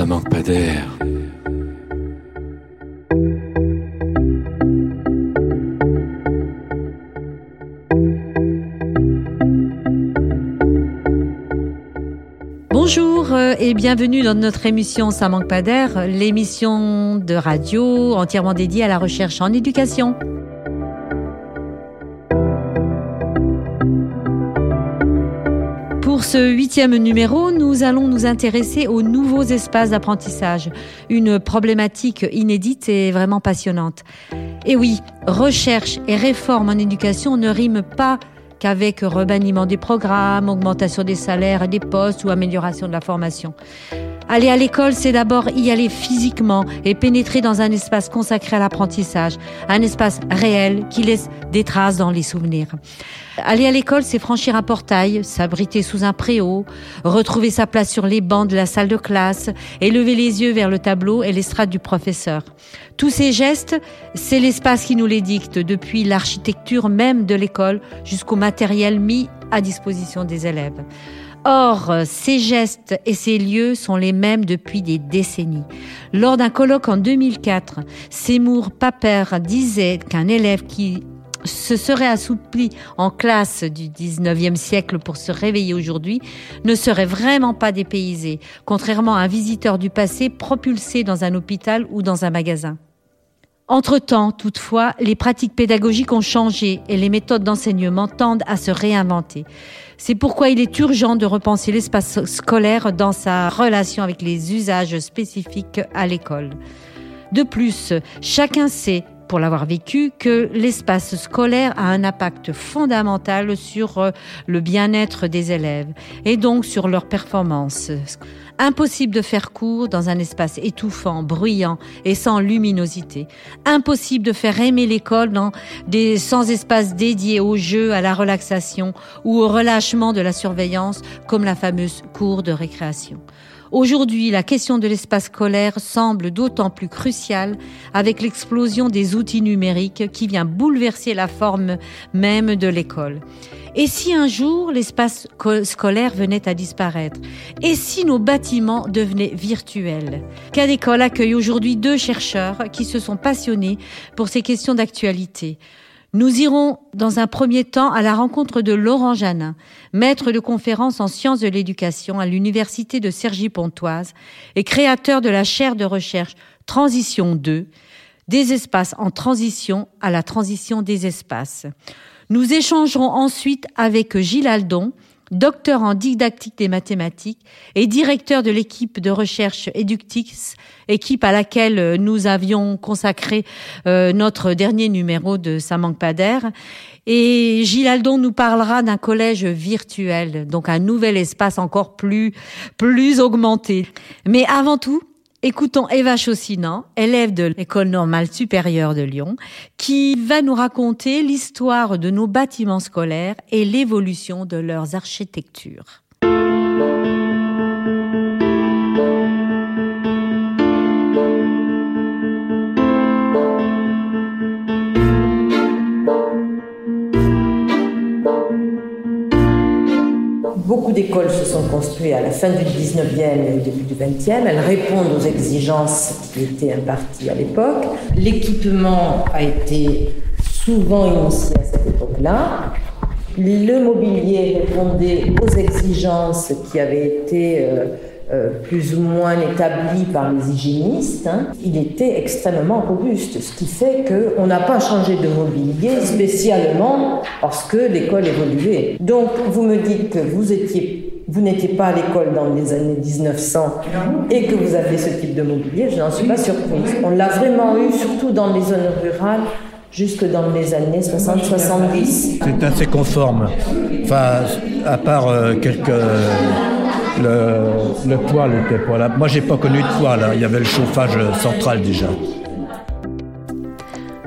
Ça manque pas d'air. Bonjour euh, et bienvenue dans notre émission Ça manque pas d'air, l'émission de radio entièrement dédiée à la recherche en éducation. Pour ce huitième numéro, nous allons nous intéresser aux nouveaux espaces d'apprentissage, une problématique inédite et vraiment passionnante. Et oui, recherche et réforme en éducation ne riment pas qu'avec rebanniment des programmes, augmentation des salaires et des postes ou amélioration de la formation. Aller à l'école, c'est d'abord y aller physiquement et pénétrer dans un espace consacré à l'apprentissage, un espace réel qui laisse des traces dans les souvenirs. Aller à l'école, c'est franchir un portail, s'abriter sous un préau, retrouver sa place sur les bancs de la salle de classe et lever les yeux vers le tableau et l'estrade du professeur. Tous ces gestes, c'est l'espace qui nous les dicte, depuis l'architecture même de l'école jusqu'au matériel mis à disposition des élèves. Or, ces gestes et ces lieux sont les mêmes depuis des décennies. Lors d'un colloque en 2004, Seymour Paper disait qu'un élève qui se serait assoupli en classe du 19e siècle pour se réveiller aujourd'hui ne serait vraiment pas dépaysé, contrairement à un visiteur du passé propulsé dans un hôpital ou dans un magasin. Entre-temps, toutefois, les pratiques pédagogiques ont changé et les méthodes d'enseignement tendent à se réinventer. C'est pourquoi il est urgent de repenser l'espace scolaire dans sa relation avec les usages spécifiques à l'école. De plus, chacun sait pour l'avoir vécu, que l'espace scolaire a un impact fondamental sur euh, le bien-être des élèves et donc sur leur performance. Impossible de faire cours dans un espace étouffant, bruyant et sans luminosité. Impossible de faire aimer l'école dans des sans espaces dédiés au jeu, à la relaxation ou au relâchement de la surveillance comme la fameuse cour de récréation. Aujourd'hui, la question de l'espace scolaire semble d'autant plus cruciale avec l'explosion des outils numériques qui vient bouleverser la forme même de l'école. Et si un jour l'espace scolaire venait à disparaître? Et si nos bâtiments devenaient virtuels? Cadécole accueille aujourd'hui deux chercheurs qui se sont passionnés pour ces questions d'actualité? Nous irons dans un premier temps à la rencontre de Laurent Janin, maître de conférences en sciences de l'éducation à l'université de Cergy-Pontoise et créateur de la chaire de recherche Transition 2, des espaces en transition à la transition des espaces. Nous échangerons ensuite avec Gilles Aldon, docteur en didactique des mathématiques et directeur de l'équipe de recherche Eductix, équipe à laquelle euh, nous avions consacré euh, notre dernier numéro de Ça manque. Et Gilles Aldon nous parlera d'un collège virtuel, donc un nouvel espace encore plus, plus augmenté. Mais avant tout, Écoutons Eva Chaussinan, élève de l'École normale supérieure de Lyon, qui va nous raconter l'histoire de nos bâtiments scolaires et l'évolution de leurs architectures. Beaucoup d'écoles se sont construites à la fin du 19e et au début du 20e. Elles répondent aux exigences qui étaient imparties à l'époque. L'équipement a été souvent initié à cette époque-là. Le mobilier répondait aux exigences qui avaient été euh, euh, plus ou moins établi par les hygiénistes, hein, il était extrêmement robuste, ce qui fait qu'on n'a pas changé de mobilier spécialement parce que l'école évoluait. Donc vous me dites que vous étiez vous n'étiez pas à l'école dans les années 1900 et que vous avez ce type de mobilier, je n'en suis pas surprise. On l'a vraiment eu, surtout dans les zones rurales, jusque dans les années 60-70. C'est assez conforme. Enfin, à part euh, quelques le, poêle était pas là. Moi, j'ai pas connu de poêle. Hein. Il y avait le chauffage central déjà.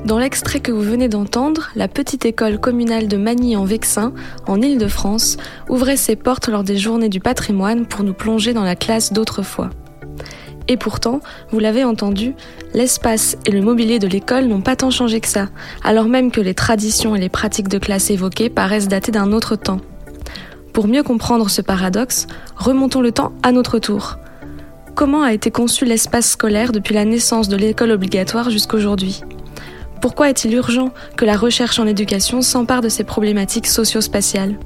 Dans l'extrait que vous venez d'entendre, la petite école communale de Magny en Vexin, en Île-de-France, ouvrait ses portes lors des journées du patrimoine pour nous plonger dans la classe d'autrefois. Et pourtant, vous l'avez entendu, l'espace et le mobilier de l'école n'ont pas tant changé que ça, alors même que les traditions et les pratiques de classe évoquées paraissent dater d'un autre temps. Pour mieux comprendre ce paradoxe, remontons le temps à notre tour. comment a été conçu l'espace scolaire depuis la naissance de l'école obligatoire jusqu'aujourd'hui Pourquoi est-il urgent que la recherche en éducation s'empare de ces problématiques socio-spatiales?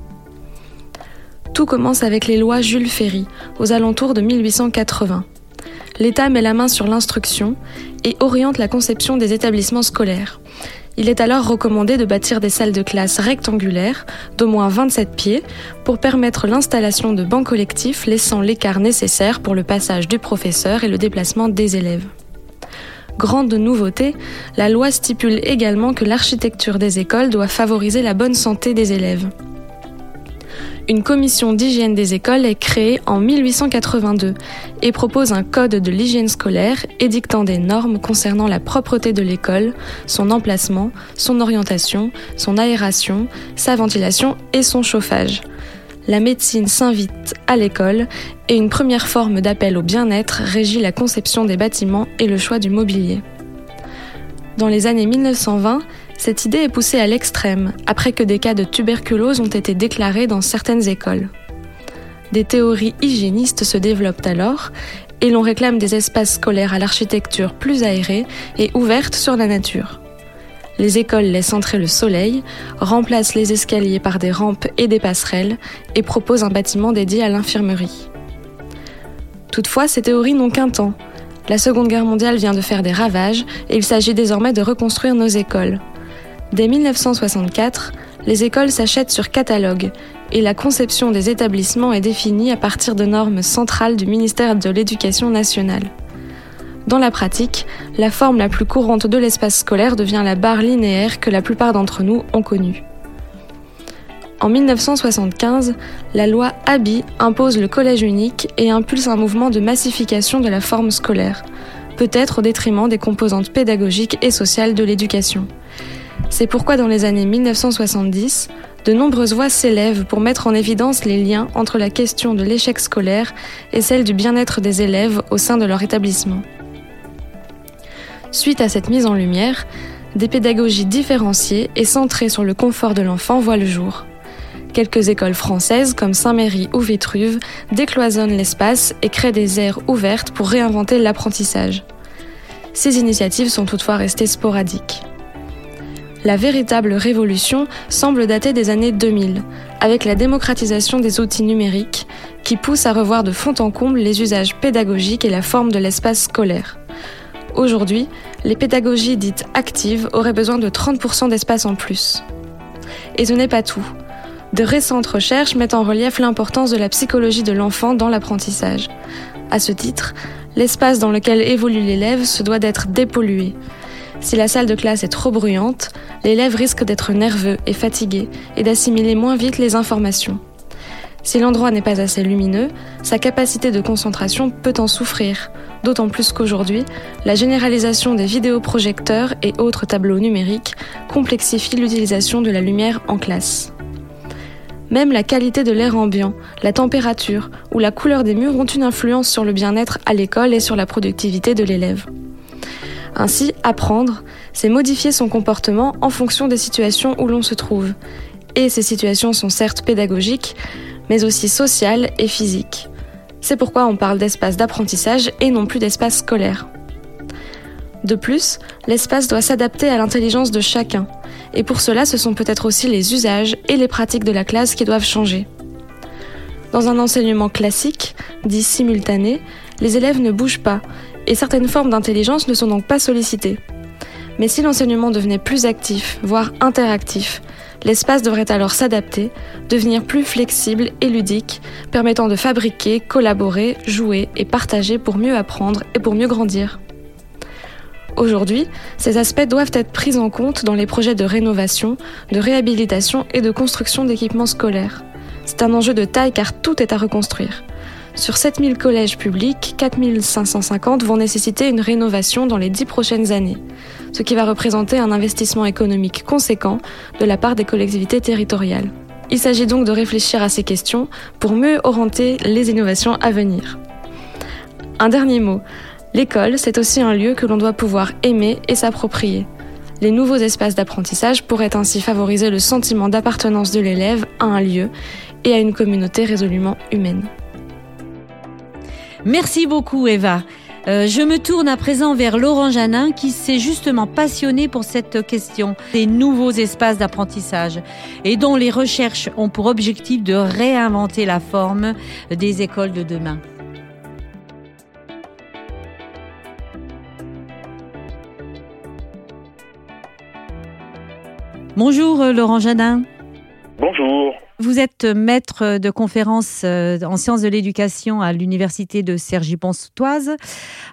Tout commence avec les lois Jules Ferry, aux alentours de 1880. L'État met la main sur l'instruction et oriente la conception des établissements scolaires. Il est alors recommandé de bâtir des salles de classe rectangulaires d'au moins 27 pieds pour permettre l'installation de bancs collectifs laissant l'écart nécessaire pour le passage du professeur et le déplacement des élèves. Grande nouveauté, la loi stipule également que l'architecture des écoles doit favoriser la bonne santé des élèves une commission d'hygiène des écoles est créée en 1882 et propose un code de l'hygiène scolaire édictant des normes concernant la propreté de l'école, son emplacement, son orientation, son aération, sa ventilation et son chauffage. La médecine s'invite à l'école et une première forme d'appel au bien-être régit la conception des bâtiments et le choix du mobilier. Dans les années 1920, cette idée est poussée à l'extrême, après que des cas de tuberculose ont été déclarés dans certaines écoles. Des théories hygiénistes se développent alors, et l'on réclame des espaces scolaires à l'architecture plus aérée et ouverte sur la nature. Les écoles laissent entrer le soleil, remplacent les escaliers par des rampes et des passerelles, et proposent un bâtiment dédié à l'infirmerie. Toutefois, ces théories n'ont qu'un temps. La Seconde Guerre mondiale vient de faire des ravages, et il s'agit désormais de reconstruire nos écoles. Dès 1964, les écoles s'achètent sur catalogue et la conception des établissements est définie à partir de normes centrales du ministère de l'Éducation nationale. Dans la pratique, la forme la plus courante de l'espace scolaire devient la barre linéaire que la plupart d'entre nous ont connue. En 1975, la loi ABI impose le collège unique et impulse un mouvement de massification de la forme scolaire, peut-être au détriment des composantes pédagogiques et sociales de l'éducation. C'est pourquoi dans les années 1970, de nombreuses voix s'élèvent pour mettre en évidence les liens entre la question de l'échec scolaire et celle du bien-être des élèves au sein de leur établissement. Suite à cette mise en lumière, des pédagogies différenciées et centrées sur le confort de l'enfant voient le jour. Quelques écoles françaises comme Saint-Méry ou Vitruve décloisonnent l'espace et créent des aires ouvertes pour réinventer l'apprentissage. Ces initiatives sont toutefois restées sporadiques. La véritable révolution semble dater des années 2000, avec la démocratisation des outils numériques qui pousse à revoir de fond en comble les usages pédagogiques et la forme de l'espace scolaire. Aujourd'hui, les pédagogies dites actives auraient besoin de 30% d'espace en plus. Et ce n'est pas tout. De récentes recherches mettent en relief l'importance de la psychologie de l'enfant dans l'apprentissage. À ce titre, l'espace dans lequel évolue l'élève se doit d'être dépollué. Si la salle de classe est trop bruyante, l'élève risque d'être nerveux et fatigué et d'assimiler moins vite les informations. Si l'endroit n'est pas assez lumineux, sa capacité de concentration peut en souffrir, d'autant plus qu'aujourd'hui, la généralisation des vidéoprojecteurs et autres tableaux numériques complexifie l'utilisation de la lumière en classe. Même la qualité de l'air ambiant, la température ou la couleur des murs ont une influence sur le bien-être à l'école et sur la productivité de l'élève. Ainsi, apprendre, c'est modifier son comportement en fonction des situations où l'on se trouve. Et ces situations sont certes pédagogiques, mais aussi sociales et physiques. C'est pourquoi on parle d'espace d'apprentissage et non plus d'espace scolaire. De plus, l'espace doit s'adapter à l'intelligence de chacun, et pour cela ce sont peut-être aussi les usages et les pratiques de la classe qui doivent changer. Dans un enseignement classique, dit simultané, les élèves ne bougent pas et certaines formes d'intelligence ne sont donc pas sollicitées. Mais si l'enseignement devenait plus actif, voire interactif, l'espace devrait alors s'adapter, devenir plus flexible et ludique, permettant de fabriquer, collaborer, jouer et partager pour mieux apprendre et pour mieux grandir. Aujourd'hui, ces aspects doivent être pris en compte dans les projets de rénovation, de réhabilitation et de construction d'équipements scolaires. C'est un enjeu de taille car tout est à reconstruire. Sur 7000 collèges publics, 4550 vont nécessiter une rénovation dans les 10 prochaines années, ce qui va représenter un investissement économique conséquent de la part des collectivités territoriales. Il s'agit donc de réfléchir à ces questions pour mieux orienter les innovations à venir. Un dernier mot. L'école, c'est aussi un lieu que l'on doit pouvoir aimer et s'approprier. Les nouveaux espaces d'apprentissage pourraient ainsi favoriser le sentiment d'appartenance de l'élève à un lieu et à une communauté résolument humaine. Merci beaucoup Eva. Euh, je me tourne à présent vers Laurent Janin qui s'est justement passionné pour cette question des nouveaux espaces d'apprentissage et dont les recherches ont pour objectif de réinventer la forme des écoles de demain. Bonjour euh, Laurent Janin. Bonjour. Vous êtes maître de conférences euh, en sciences de l'éducation à l'université de Cergy-Pontoise.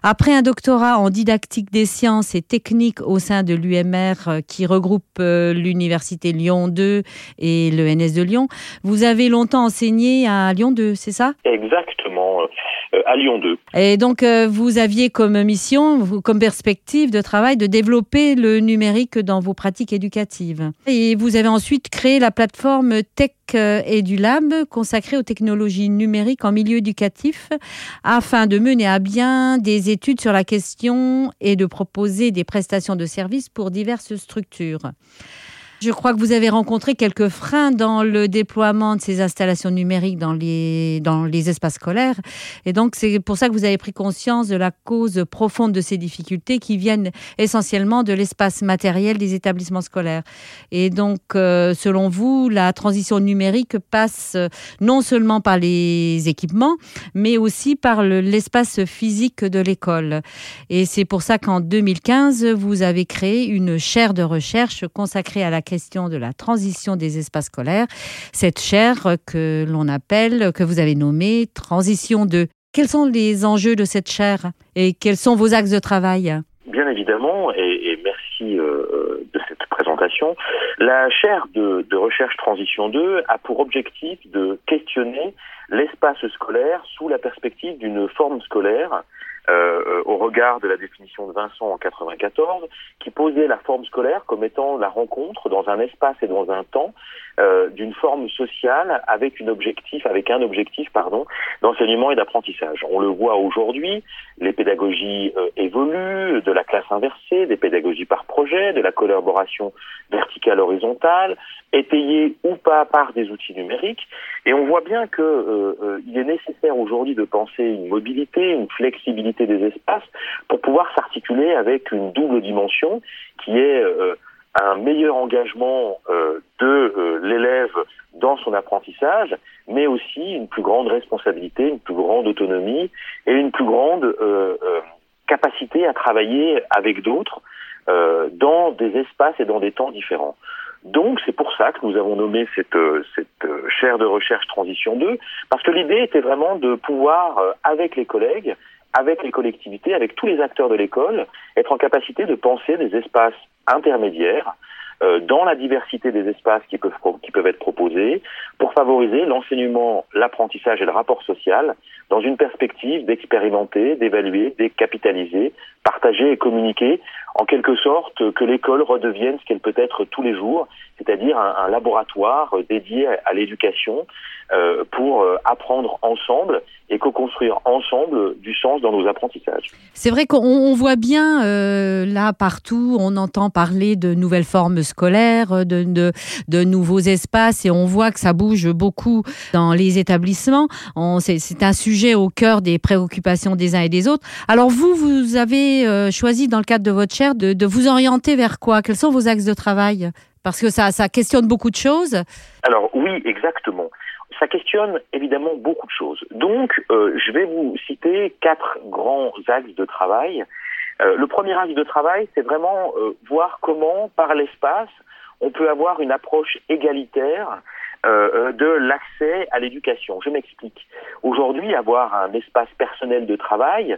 Après un doctorat en didactique des sciences et techniques au sein de l'UMR euh, qui regroupe euh, l'université Lyon 2 et l'ENS de Lyon, vous avez longtemps enseigné à Lyon 2, c'est ça? Exactement, à Lyon 2. Et donc vous aviez comme mission, comme perspective de travail de développer le numérique dans vos pratiques éducatives. Et vous avez ensuite créé la plateforme Tech et du Lab consacré aux technologies numériques en milieu éducatif afin de mener à bien des études sur la question et de proposer des prestations de services pour diverses structures. Je crois que vous avez rencontré quelques freins dans le déploiement de ces installations numériques dans les, espaces scolaires. Et donc, c'est pour ça que vous avez pris conscience de la cause profonde de ces difficultés qui viennent essentiellement de l'espace matériel des établissements scolaires. Et donc, euh, selon vous, la transition numérique passe euh, non seulement par les équipements, mais aussi par l'espace physique de l'école. Et c'est pour ça qu'en 2015, vous avez créé une chaire de recherche consacrée à la de la transition des espaces scolaires, cette chaire que l'on appelle, que vous avez nommée Transition 2. Quels sont les enjeux de cette chaire et quels sont vos axes de travail? Bien évidemment, et, merci euh, de cette présentation. La chaire de, de recherche Transition 2 a pour objectif de questionner l'espace scolaire sous la perspective d'une forme scolaire euh, au regard de la définition de Vincent en 94, qui posait la forme scolaire comme étant la rencontre dans un espace et dans un temps euh, d'une forme sociale avec une objectif, avec un objectif, pardon, d'enseignement et d'apprentissage. On le voit aujourd'hui, les pédagogies euh, évoluent, de la classe inversée, des pédagogies par projet, de la collaboration verticale horizontale, étayée ou pas par des outils numériques, et on voit bien que euh, il est nécessaire aujourd'hui de penser une mobilité, une flexibilité des espaces pour pouvoir s'articuler avec une double dimension qui est un meilleur engagement euh, de euh, l'élève dans son apprentissage, mais aussi une plus grande responsabilité, une plus grande autonomie et une plus grande euh, capacité à travailler avec d'autres dans des espaces et dans des temps différents. Donc c'est pour ça que nous avons nommé cette, cette chaire de recherche Transition 2, parce que l'idée était vraiment de pouvoir, avec les collègues, avec les collectivités, avec tous les acteurs de l'école, être en capacité de penser des espaces intermédiaires euh, dans la diversité des espaces qui peuvent, qui peuvent être proposés pour favoriser l'enseignement, l'apprentissage et le rapport social dans une perspective d'expérimenter, d'évaluer, de capitaliser, partager et communiquer, en quelque sorte que l'école redevienne ce qu'elle peut être tous les jours, c'est-à-dire un, laboratoire dédié à, l'éducation euh, pour euh, apprendre ensemble et co-construire ensemble du sens dans nos apprentissages. C'est vrai qu'on voit bien euh, là partout, on entend parler de nouvelles formes scolaires, de, de, de, nouveaux espaces et on voit que ça bouge beaucoup dans les établissements. C'est un sujet au cœur des préoccupations des uns et des autres. Alors vous, vous avez euh, choisi dans le cadre de votre chaire de, de vous orienter vers quoi? Quels sont vos axes de travail? Parce que ça, ça questionne beaucoup de choses. Alors oui, exactement ça questionne évidemment beaucoup de choses. Donc, euh, je vais vous citer quatre grands axes de travail. Euh, le premier axe de travail, c'est vraiment euh, voir comment, par l'espace, on peut avoir une approche égalitaire de l'accès à l'éducation. Je m'explique. Aujourd'hui, avoir un espace personnel de travail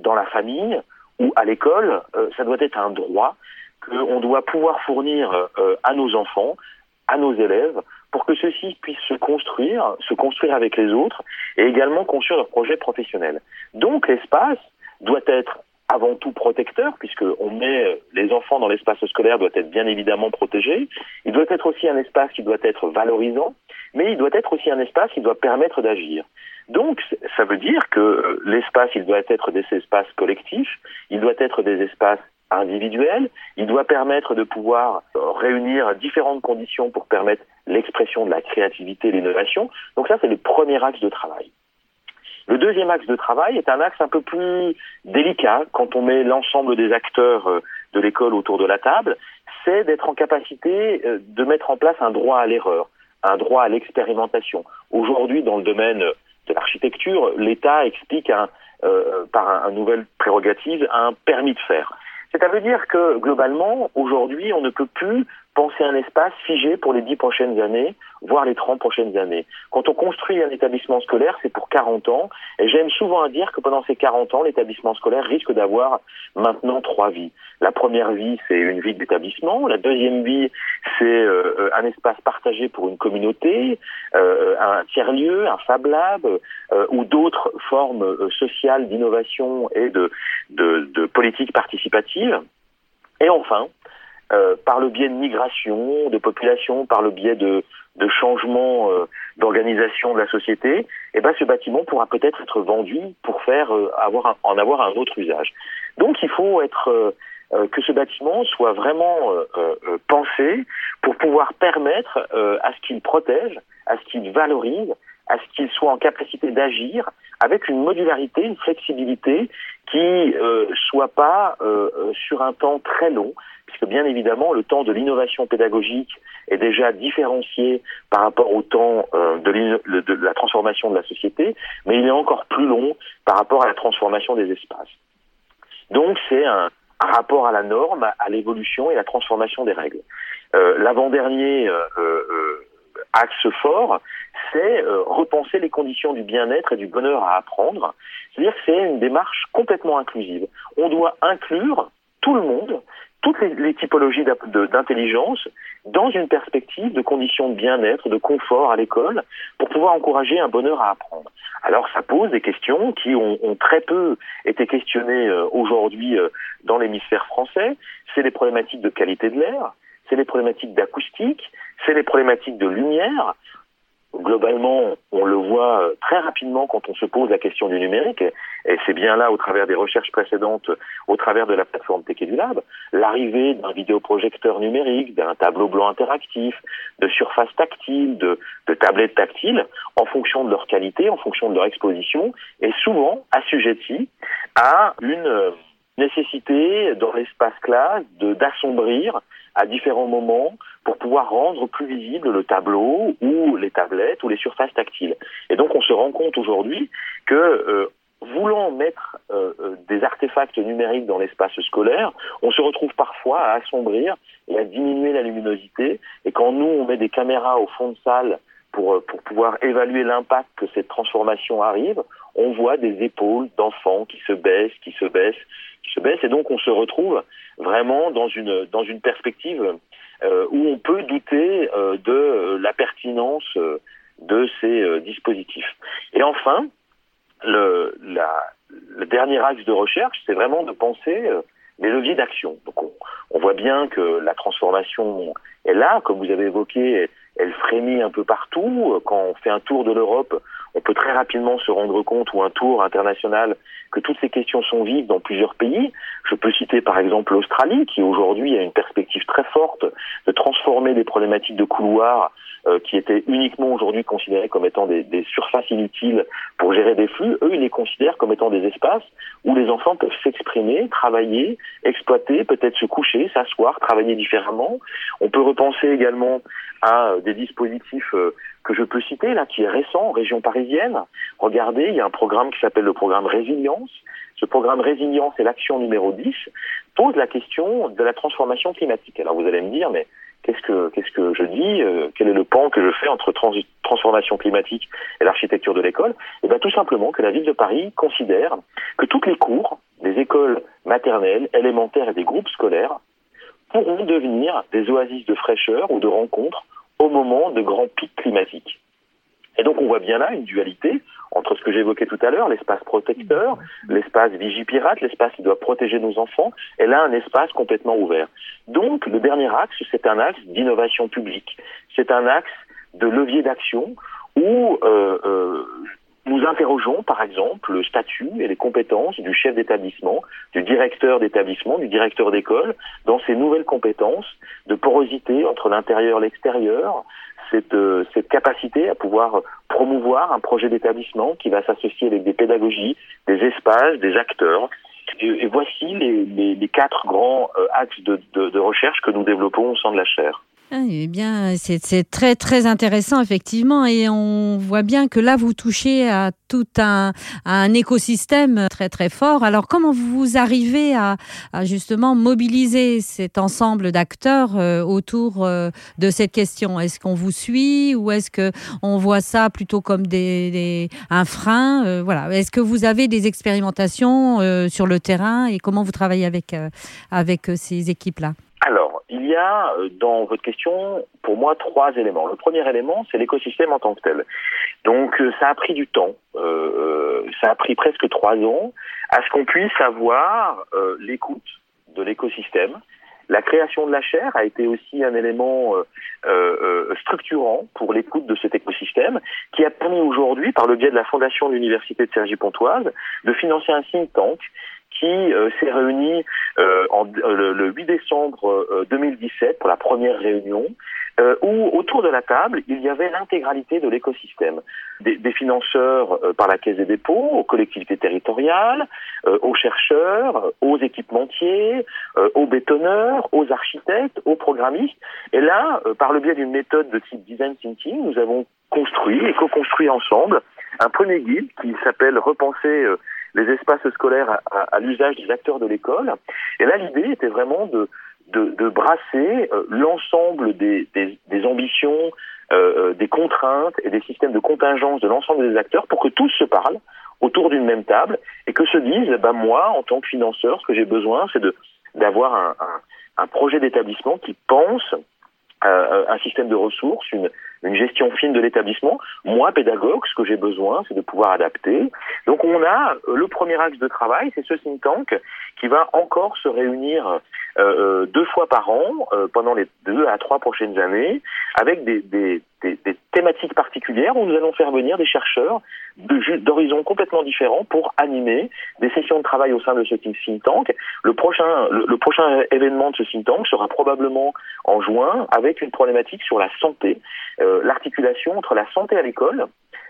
dans la famille ou à l'école, ça doit être un droit qu'on doit pouvoir fournir à nos enfants, à nos élèves, pour que ceux-ci puissent se construire, se construire avec les autres et également construire leur projet professionnel. Donc l'espace doit être avant tout protecteur, puisqu'on met les enfants dans l'espace scolaire, doit être bien évidemment protégé. Il doit être aussi un espace qui doit être valorisant, mais il doit être aussi un espace qui doit permettre d'agir. Donc, ça veut dire que l'espace, il doit être des espaces collectifs, il doit être des espaces individuel. Il doit permettre de pouvoir euh, réunir différentes conditions pour permettre l'expression de la créativité et l'innovation. Donc ça, c'est le premier axe de travail. Le deuxième axe de travail est un axe un peu plus délicat quand on met l'ensemble des acteurs euh, de l'école autour de la table, c'est d'être en capacité euh, de mettre en place un droit à l'erreur, un droit à l'expérimentation. Aujourd'hui, dans le domaine de l'architecture, l'État explique euh, par un, un nouvelle prérogative un permis de faire. C'est-à-dire que globalement, aujourd'hui, on ne peut plus penser un espace figé pour les dix prochaines années, voire les 30 prochaines années. Quand on construit un établissement scolaire, c'est pour 40 ans, et j'aime souvent à dire que pendant ces 40 ans, l'établissement scolaire risque d'avoir maintenant trois vies. La première vie, c'est une vie d'établissement. La deuxième vie, c'est euh, un espace partagé pour une communauté, euh, un tiers-lieu, un Fab Lab, euh, ou d'autres formes sociales d'innovation et de politique participative. Et enfin, euh, par le biais de migration, de population, par le biais de, de changement euh, d'organisation de la société, eh ben ce bâtiment pourra peut-être être vendu pour faire euh, avoir un, en avoir un autre usage. Donc il faut être que ce bâtiment soit vraiment pensé pour pouvoir permettre à ce qu'il protège, à ce qu'il valorise, à ce qu'il soit en capacité d'agir avec une modularité, une flexibilité qui euh, soit pas sur un temps très long, puisque bien évidemment le temps de l'innovation pédagogique est déjà différencié par rapport au temps euh, de, la transformation de la société, mais il est encore plus long par rapport à la transformation des espaces. Donc c'est un, rapport à la norme, à l'évolution et à la transformation des règles. Euh, L'avant-dernier euh, axe fort, c'est repenser les conditions du bien-être et du bonheur à apprendre. C'est-à-dire que c'est une démarche complètement inclusive. On doit inclure tout le monde, toutes les, les typologies d'intelligence dans une perspective de conditions de bien-être, de confort à l'école, pour pouvoir encourager un bonheur à apprendre. Alors ça pose des questions qui ont, ont très peu été questionnées euh, aujourd'hui euh, dans l'hémisphère français. C'est les problématiques de qualité de l'air, c'est les problématiques d'acoustique, c'est les problématiques de lumière globalement, on le voit euh, très rapidement quand on se pose la question du numérique, et c'est bien là, au travers des recherches précédentes, au travers de la plateforme du Lab, l'arrivée d'un vidéoprojecteur numérique, d'un tableau blanc interactif, de surfaces tactiles, de, de tablettes tactiles, en fonction de leur qualité, en fonction de leur exposition, est souvent assujetti à une euh, nécessité dans l'espace classe d'assombrir à différents moments pour pouvoir rendre plus visible le tableau ou les tablettes ou les surfaces tactiles. Et donc on se rend compte aujourd'hui que euh, voulant mettre euh, euh, des artefacts numériques dans l'espace scolaire, on se retrouve parfois à assombrir et à diminuer la luminosité. Et quand nous, on met des caméras au fond de salle pour, euh, pour pouvoir évaluer l'impact que cette transformation arrive, on voit des épaules d'enfants qui se baissent, qui se baissent, qui se baissent. Et donc on se retrouve vraiment dans une, dans une perspective euh, où on peut douter euh, de la pertinence de ces dispositifs. Et enfin, le, la, le dernier axe de recherche, c'est vraiment de penser euh, les leviers d'action. Donc on, on, voit bien que la transformation est là, comme vous avez évoqué, elle frémit un peu partout. Quand on fait un tour de l'Europe, on peut très rapidement se rendre compte, ou un tour international, que toutes ces questions sont vives dans plusieurs pays. Je peux citer par exemple l'Australie, qui aujourd'hui a une perspective très forte de transformer des problématiques de couloirs euh, qui étaient uniquement aujourd'hui considérées comme étant des, des, surfaces inutiles pour gérer des flux. Eux, ils les considèrent comme étant des espaces où les enfants peuvent s'exprimer, travailler, exploiter, peut-être se coucher, s'asseoir, travailler différemment. On peut repenser également à des dispositifs euh, que je peux citer là, qui est récent en région parisienne. Regardez, il y a un programme qui s'appelle le programme Résilience. Ce programme Résilience et l'action numéro 10 pose la question de la transformation climatique. Alors vous allez me dire, mais qu'est-ce que qu'est-ce que je dis euh, Quel est le pan que je fais entre trans transformation climatique et l'architecture de l'école? Eh bien, tout simplement que la ville de Paris considère que toutes les cours des écoles maternelles, élémentaires et des groupes scolaires pourront devenir des oasis de fraîcheur ou de rencontres au moment de grands pics climatiques. Et donc on voit bien là une dualité entre ce que j'évoquais tout à l'heure, l'espace protecteur, l'espace vigipirate, l'espace qui doit protéger nos enfants, et là un espace complètement ouvert. Donc le dernier axe, c'est un axe d'innovation publique, c'est un axe de levier d'action où euh, euh, nous interrogeons, par exemple, le statut et les compétences du chef d'établissement, du directeur d'établissement, du directeur d'école, dans ces nouvelles compétences de porosité entre l'intérieur et l'extérieur, cette, cette capacité à pouvoir promouvoir un projet d'établissement qui va s'associer avec des pédagogies, des espaces, des acteurs. Et, voici les, quatre grands axes de, de, de recherche que nous développons au sein de la chaire. Ah, eh bien, c'est très très intéressant effectivement, et on voit bien que là vous touchez à tout un, un écosystème très très fort. Alors, comment vous arrivez à, à justement mobiliser cet ensemble d'acteurs euh, autour euh, de cette question? Est-ce qu'on vous suit ou est-ce que on voit ça plutôt comme des, des un frein euh, Voilà. Est-ce que vous avez des expérimentations sur le terrain et comment vous travaillez avec avec ces équipes là alors, il y a euh, dans votre question, pour moi, trois éléments. Le premier élément, c'est l'écosystème en tant que tel. Donc, euh, ça a pris du temps. Euh, ça a pris presque trois ans à ce qu'on puisse avoir l'écoute de l'écosystème. La création de la chaire a été aussi un élément structurant pour l'écoute de cet écosystème qui a permis aujourd'hui, par le biais de la Fondation de l'Université de Cergy-Pontoise, de financer un think tank qui euh, s'est réuni euh, en, euh, le, 8 décembre 2017 pour la première réunion, où autour de la table, il y avait l'intégralité de l'écosystème, des, des, financeurs par la Caisse des dépôts, aux collectivités territoriales, aux chercheurs, aux équipementiers, aux bétonneurs, aux architectes, aux programmistes. Et là, par le biais d'une méthode de type design thinking, nous avons construit et co-construit ensemble un premier guide qui s'appelle Repenser les espaces scolaires à, l'usage des acteurs de l'école. Et là, l'idée était vraiment de, de, de brasser euh, l'ensemble des, des, des, ambitions, euh, euh, des contraintes et des systèmes de contingence de l'ensemble des acteurs pour que tous se parlent autour d'une même table et que se disent, bah, moi, en tant que financeur, ce que j'ai besoin, c'est de d'avoir un, un, un, projet d'établissement qui pense euh, un système de ressources, une, une gestion fine de l'établissement. Moi, pédagogue, ce que j'ai besoin, c'est de pouvoir adapter. Donc on a euh, le premier axe de travail, c'est ce think tank qui va encore se réunir euh, euh deux fois par an euh, pendant les deux à trois prochaines années, avec des, des, des, des, thématiques particulières où nous allons faire venir des chercheurs d'horizons complètement différents pour animer des sessions de travail au sein de ce think tank. Le prochain, le, le prochain événement de ce think tank sera probablement en juin avec une problématique sur la santé. Euh, l'articulation entre la santé à l'école,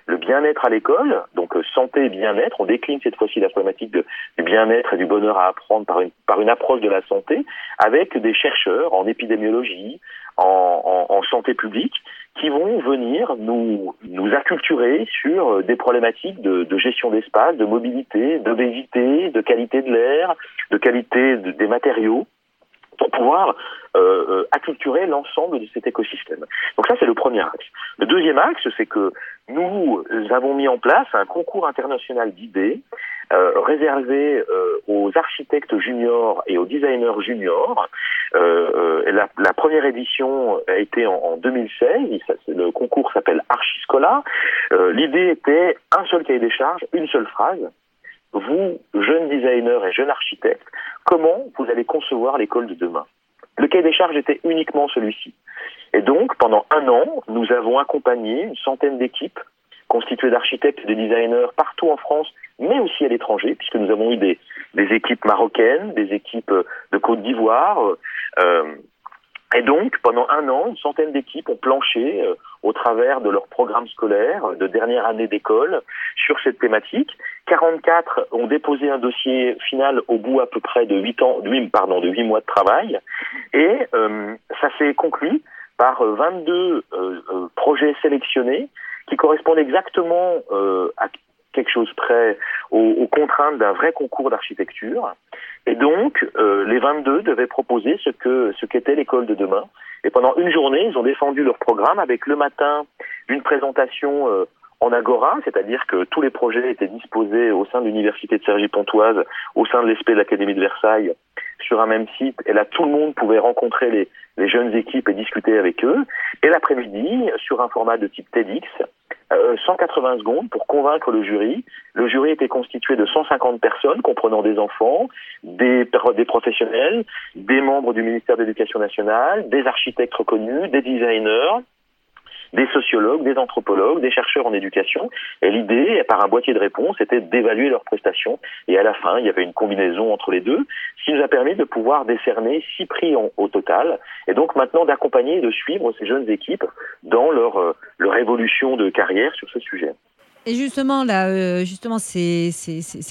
le bien-être à l'école, donc euh, santé et bien-être, on décline cette fois-ci la problématique de, du bien-être et du bonheur à apprendre par une, par une approche de la santé, avec des chercheurs en épidémiologie, en, en, en santé publique, qui vont venir nous, nous acculturer sur euh, des problématiques de, gestion d'espace, de mobilité, d'obésité, de qualité de l'air, de qualité des matériaux pour pouvoir euh, euh, acculturer l'ensemble de cet écosystème. Donc ça, c'est le premier axe. Le deuxième axe, c'est que nous avons mis en place un concours international d'idées réservé aux architectes juniors et aux designers juniors. Euh, la, la, première édition a été en, en 2016. Le concours s'appelle Archiscola. L'idée était un seul cahier des charges, une seule phrase vous, jeunes designers et jeunes architectes, comment vous allez concevoir l'école de demain? Le cahier des charges était uniquement celui-ci. Et donc, pendant un an, nous avons accompagné une centaine d'équipes constituées d'architectes et de designers partout en France, mais aussi à l'étranger, puisque nous avons eu des, équipes marocaines, des équipes de Côte d'Ivoire, euh, et donc, pendant un an, une centaine d'équipes ont planché euh, au travers de leur programme scolaire de dernière année d'école sur cette thématique. 44 ont déposé un dossier final au bout à peu près de 8 ans, 8, pardon, de 8 mois de travail. Et euh, ça s'est conclu par 22 euh, euh, projets sélectionnés qui correspondent exactement à quelque chose près aux, contraintes d'un vrai concours d'architecture. Et donc, euh, les 22 devaient proposer ce que ce qu'était l'école de demain. Et pendant une journée, ils ont défendu leur programme avec le matin une présentation euh, en agora, c'est-à-dire que tous les projets étaient disposés au sein de l'université de Cergy-Pontoise, au sein de l'ESP de l'Académie de Versailles, sur un même site. Et là, tout le monde pouvait rencontrer les, jeunes équipes et discuter avec eux. Et l'après-midi, sur un format de type TEDx, 180 euh, secondes pour convaincre le jury. Le jury était constitué de 150 personnes, comprenant des enfants, des, des professionnels, des membres du ministère de l'Éducation nationale, des architectes reconnus, des designers, des sociologues, des anthropologues, des chercheurs en éducation. Et l'idée, par un boîtier de réponse, était d'évaluer leurs prestations. Et à la fin, il y avait une combinaison entre les deux, ce qui nous a permis de pouvoir décerner six prix au total. Et donc maintenant d'accompagner et de suivre ces jeunes équipes dans leur, euh, leur évolution de carrière sur ce sujet. Et justement, là, euh, justement, ces,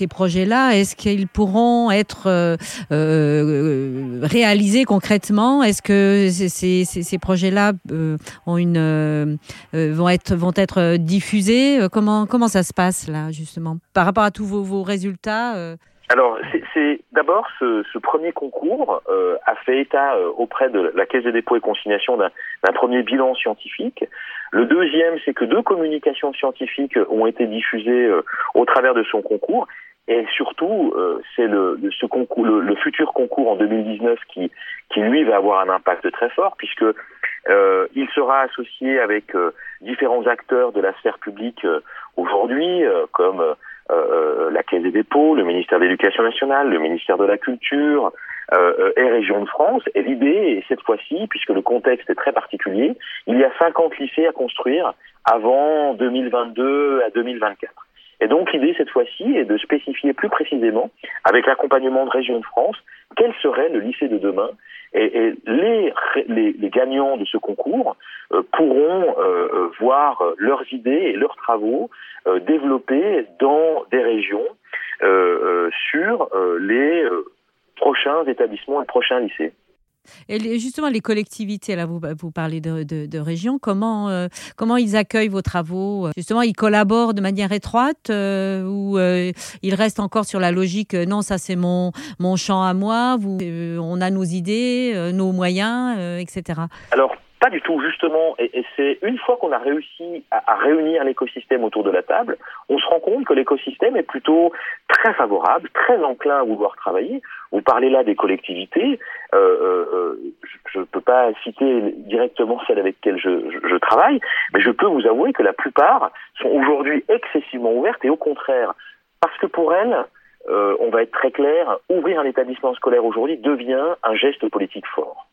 projets-là, est-ce qu'ils pourront être euh, euh réalisés concrètement? Est-ce que ces, projets-là ont une vont être vont être diffusés? Comment ça se passe là, justement, par rapport à tous vos, résultats alors, c'est d'abord ce, premier concours a fait état auprès de la Caisse des dépôts et consignations d'un premier bilan scientifique. Le deuxième, c'est que deux communications scientifiques ont été diffusées euh, au travers de son concours. Et surtout, c'est le, ce concours, le, futur concours en 2019 qui, qui lui va avoir un impact très fort puisque il sera associé avec différents acteurs de la sphère publique aujourd'hui, comme euh, la Caisse des dépôts, le ministère de l'Éducation nationale, le ministère de la Culture euh, et Région de France. Et l'idée, cette fois-ci, puisque le contexte est très particulier, il y a 50 lycées à construire avant 2022 à 2024. Et donc l'idée cette fois-ci est de spécifier plus précisément, avec l'accompagnement de Région de France, quel serait le lycée de demain. Et, les, les, les, gagnants de ce concours euh, pourront euh, voir leurs idées et leurs travaux euh, développés dans des régions sur les prochains établissements et prochains lycées. Et justement, les collectivités, là, vous, vous parlez de, de, régions, comment, euh, comment ils accueillent vos travaux Justement, ils collaborent de manière étroite euh, ou euh, ils restent encore sur la logique non, ça c'est mon, mon champ à moi, vous, on a nos idées, nos moyens, etc. Alors, pas du tout, justement. Et, c'est une fois qu'on a réussi à, réunir l'écosystème autour de la table, on se rend compte que l'écosystème est plutôt très favorable, très enclin à vouloir travailler. Vous parlez là des collectivités. Euh, euh, euh je ne peux pas citer directement celles avec lesquelles je, je, je, travaille, mais je peux vous avouer que la plupart sont aujourd'hui excessivement ouvertes et au contraire, parce que pour elles, euh, on va être très clair, ouvrir un établissement scolaire aujourd'hui devient un geste politique fort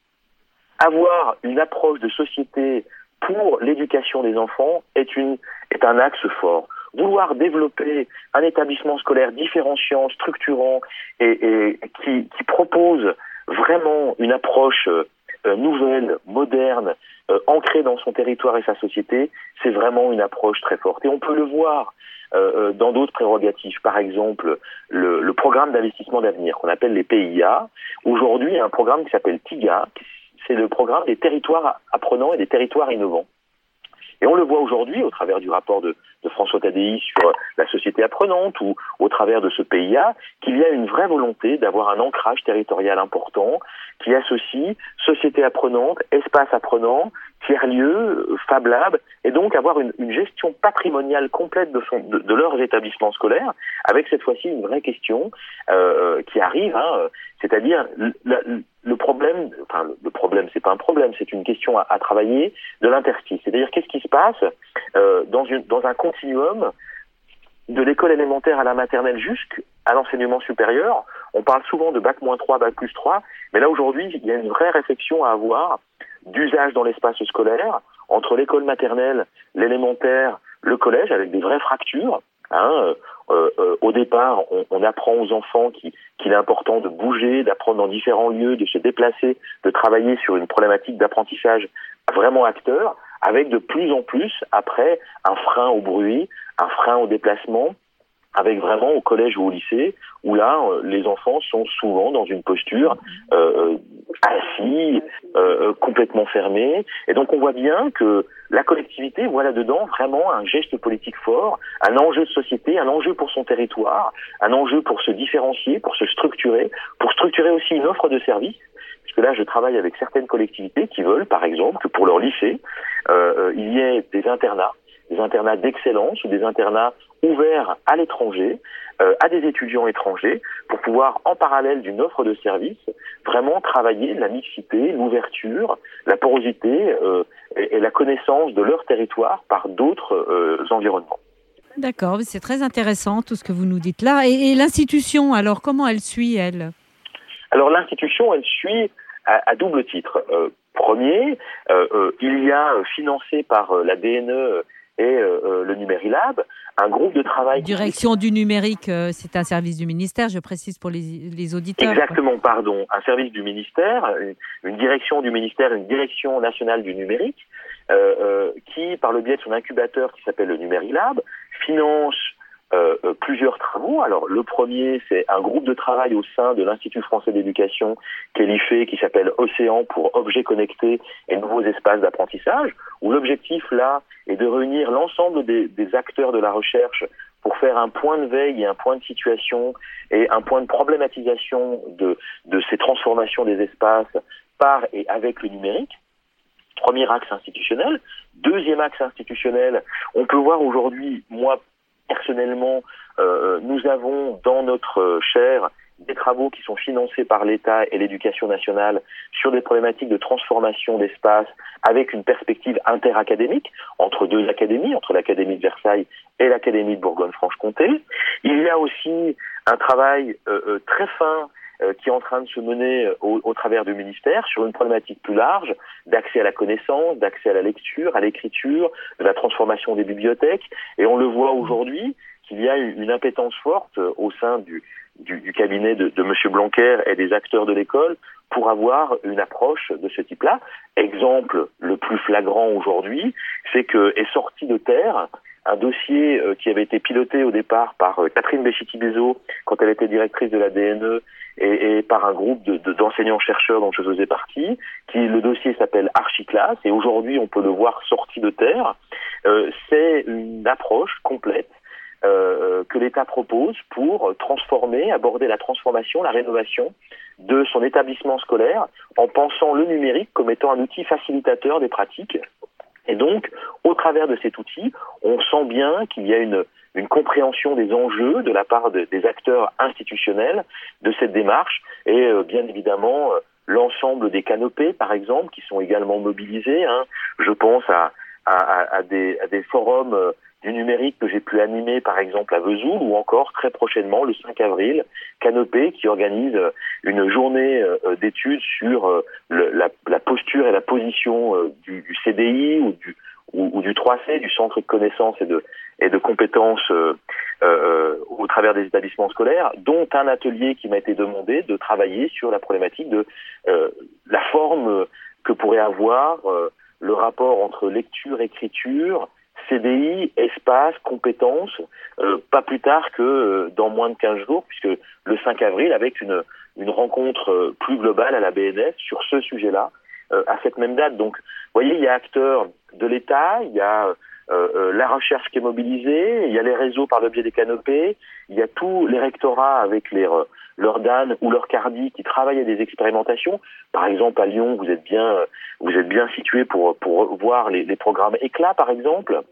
avoir une approche de société pour l'éducation des enfants est, une, est un axe fort. Vouloir développer un établissement scolaire différenciant, structurant et, et qui, qui, propose vraiment une approche euh, nouvelle, moderne, euh, ancrée dans son territoire et sa société, c'est vraiment une approche très forte. Et on peut le voir euh, dans d'autres prérogatives. Par exemple, le, le programme d'investissement d'avenir qu'on appelle les PIA. Aujourd'hui, il y a un programme qui s'appelle TIGA, c'est le programme des territoires apprenants et des territoires innovants. Et on le voit aujourd'hui au travers du rapport de, François Tadei sur la société apprenante ou au travers de ce PIA qu'il y a une vraie volonté d'avoir un ancrage territorial important qui associe société apprenante, espace apprenant, tiers-lieu, Fab Lab, et donc avoir une, gestion patrimoniale complète de, leurs établissements scolaires, avec cette fois-ci une vraie question euh, qui arrive, hein, c'est-à-dire le problème, enfin le problème, c'est pas un problème, c'est une question à, travailler de l'interstice. C'est-à-dire qu'est-ce qui se passe euh, dans, une, dans un continuum de l'école élémentaire à la maternelle jusqu'à l'enseignement supérieur. On parle souvent de bac moins 3, bac plus 3, mais là aujourd'hui, il y a une vraie réflexion à avoir d'usage dans l'espace scolaire entre l'école maternelle, l'élémentaire, le collège, avec des vraies fractures. Hein, euh, euh, au départ, on, on, apprend aux enfants qu'il est important de bouger, d'apprendre dans différents lieux, de se déplacer, de travailler sur une problématique d'apprentissage vraiment acteur, avec de plus en plus, après, un frein au bruit, un frein au déplacement, avec vraiment au collège ou au lycée, où là, euh, les enfants sont souvent dans une posture euh, assis, euh, complètement fermés. Et donc on voit bien que la collectivité voit là-dedans vraiment un geste politique fort, un enjeu de société, un enjeu pour son territoire, un enjeu pour se différencier, pour se structurer, pour structurer aussi une offre de services. Que là, je travaille avec certaines collectivités qui veulent, par exemple, que pour leur lycée, euh, il y ait des internats des internats d'excellence ou des internats ouverts à l'étranger, euh, à des étudiants étrangers, pour pouvoir, en parallèle d'une offre de service, vraiment travailler la mixité, l'ouverture, la porosité euh, et, la connaissance de leur territoire par d'autres euh, environnements. D'accord, c'est très intéressant tout ce que vous nous dites là. Et, et l'institution, alors comment elle suit, elle? Alors l'institution, elle suit à, double titre. premier, il y a financé par la DNE et le Numérilab un groupe de travail. Direction du numérique, c'est un service du ministère, je précise pour les, les auditeurs. Exactement, pardon. Un service du ministère, une, direction du ministère, une direction nationale du numérique, qui, par le biais de son incubateur qui s'appelle le Numérilab, finance euh, euh, plusieurs travaux. Alors le premier, c'est un groupe de travail au sein de l'Institut français d'éducation qu'ELIFE qui s'appelle Océan pour objets connectés et nouveaux espaces d'apprentissage, où l'objectif là est de réunir l'ensemble des, des acteurs de la recherche pour faire un point de veille et un point de situation et un point de problématisation de, de ces transformations des espaces par et avec le numérique. Premier axe institutionnel. Deuxième axe institutionnel, on peut voir aujourd'hui, moi personnellement, euh, nous avons dans notre chaire des travaux qui sont financés par l'État et l'éducation nationale sur des problématiques de transformation d'espace avec une perspective interacadémique entre deux académies, entre l'Académie de Versailles et l'Académie de Bourgogne-Franche-Comté. Il y a aussi un travail euh, euh, très fin euh, qui est en train de se mener au, au, travers du ministère sur une problématique plus large d'accès à la connaissance, d'accès à la lecture, à l'écriture, de la transformation des bibliothèques. Et on le voit aujourd'hui qu'il y a une impétence forte au sein du, du, du cabinet de, de M. Blanquer et des acteurs de l'école pour avoir une approche de ce type-là. Exemple le plus flagrant aujourd'hui, c'est que est sorti de terre un dossier euh, qui avait été piloté au départ par euh, Catherine Béchiti-Bézot quand elle était directrice de la DNE et, par un groupe d'enseignants-chercheurs dont je faisais partie, qui le dossier s'appelle Archiclass et aujourd'hui on peut le voir sorti de terre. Euh, C'est une approche complète euh, que l'État propose pour transformer, aborder la transformation, la rénovation de son établissement scolaire en pensant le numérique comme étant un outil facilitateur des pratiques et donc, au travers de cet outil, on sent bien qu'il y a une, une compréhension des enjeux de la part de, des acteurs institutionnels de cette démarche et euh, bien évidemment euh, l'ensemble des canopées, par exemple, qui sont également mobilisés. Hein. Je pense à, à, à, des, à des forums euh, du numérique que j'ai pu animer par exemple à Vesoul ou encore très prochainement le 5 avril Canopé qui organise une journée euh, d'études sur euh, le, la, la, posture et la position euh, du, du CDI ou du ou, du 3C, du Centre de connaissances et de, et de compétences euh, euh, au travers des établissements scolaires, dont un atelier qui m'a été demandé de travailler sur la problématique de euh, la forme que pourrait avoir le rapport entre lecture, écriture, CDI, espace, compétences, euh, pas plus tard que euh, dans moins de 15 jours, puisque le 5 avril, avec une, une rencontre euh, plus globale à la BNS sur ce sujet-là, à cette même date. Donc, vous voyez, il y a acteurs de l'État, il y a la recherche qui est mobilisée, il y a les réseaux par le biais des canopées, il y a tous les rectorats avec les, leur DAN ou leur CARDI qui travaillent à des expérimentations. Par exemple, à Lyon, vous êtes bien, vous êtes bien situé pour, pour voir les, les programmes éclat, par exemple.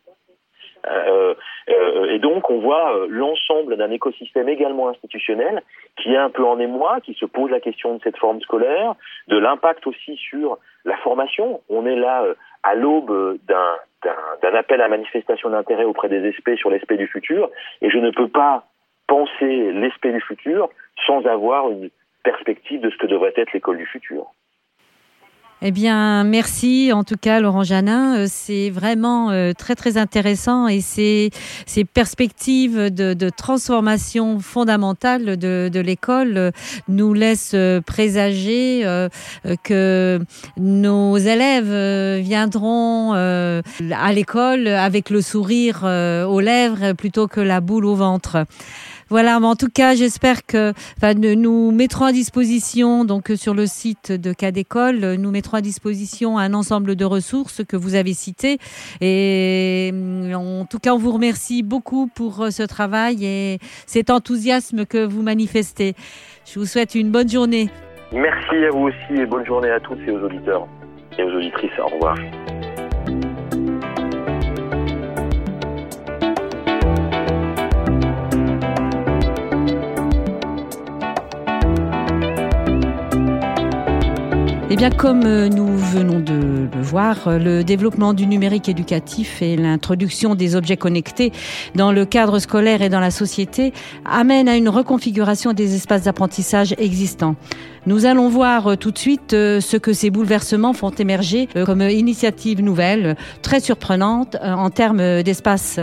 Euh, euh, et donc, on voit euh, l'ensemble d'un écosystème également institutionnel qui est un peu en émoi, qui se pose la question de cette forme scolaire, de l'impact aussi sur la formation. On est là à l'aube d'un appel à manifestation d'intérêt auprès des SP sur l'esprit du futur, et je ne peux pas penser l'esprit du futur sans avoir une perspective de ce que devrait être l'école du futur. Eh bien, merci en tout cas, Laurent Janin. Euh, c'est vraiment euh, très très intéressant et ces, perspectives de, transformation fondamentale de, de l'école euh, nous laissent présager que nos élèves viendront à l'école avec le sourire aux lèvres plutôt que la boule au ventre. Voilà, mais en tout cas, j'espère que nous mettrons à disposition, donc sur le site de Cadécole, nous mettrons à disposition un ensemble de ressources que vous avez citées. Et en tout cas, on vous remercie beaucoup pour ce travail et cet enthousiasme que vous manifestez. Je vous souhaite une bonne journée. Merci à vous aussi et bonne journée à tous et aux auditeurs et aux auditrices. Au revoir. Eh bien, comme euh, nous venons de le voir, le développement du numérique éducatif et l'introduction des objets connectés dans le cadre scolaire et dans la société amènent à une reconfiguration des espaces d'apprentissage existants. Nous allons voir euh, tout de suite euh, ce que ces bouleversements font émerger euh, comme initiative nouvelle, très surprenante en termes d'espace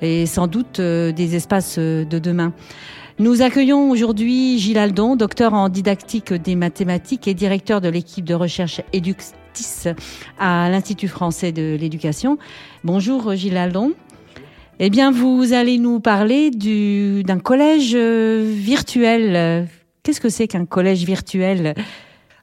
et sans doute des espaces de demain. Nous accueillons aujourd'hui Gilles Aldon, docteur en didactique des mathématiques et directeur de l'équipe de recherche Eductis à l'Institut français de l'éducation. Bonjour Gilles Aldon. Eh bien, vous allez nous parler d'un collège virtuel Qu'est-ce que c'est qu'un collège virtuel?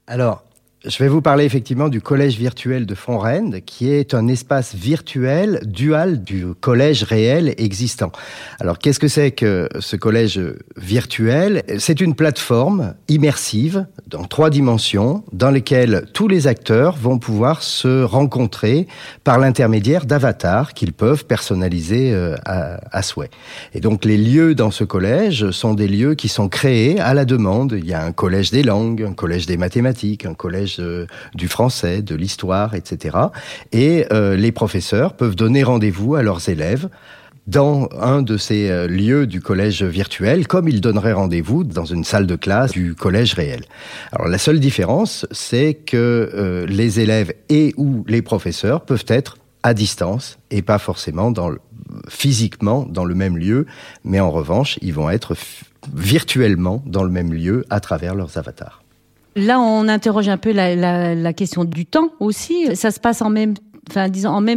Alors, je vais vous parler effectivement du collège virtuel de Fonrende, qui est un espace virtuel dual du collège réel existant. Alors, qu'est-ce que c'est que ce collège virtuel? C'est une plateforme immersive dans trois dimensions, dans lesquelles tous les acteurs vont pouvoir se rencontrer par l'intermédiaire d'avatars qu'ils peuvent personnaliser euh, à, à souhait. Et donc, les lieux dans ce collège sont des lieux qui sont créés à la demande. Il y a un collège des langues, un collège des mathématiques, un collège du français, de l'histoire, etc. Et euh, les professeurs peuvent donner rendez-vous à leurs élèves dans un de ces euh, lieux du collège virtuel, comme ils donneraient rendez-vous dans une salle de classe du collège réel. Alors la seule différence, c'est que euh, les élèves et ou les professeurs peuvent être à distance et pas forcément physiquement dans le même lieu, mais en revanche, ils vont être virtuellement dans le même lieu à travers leurs avatars. Là, on interroge un peu la, question du temps aussi. Ça se passe en même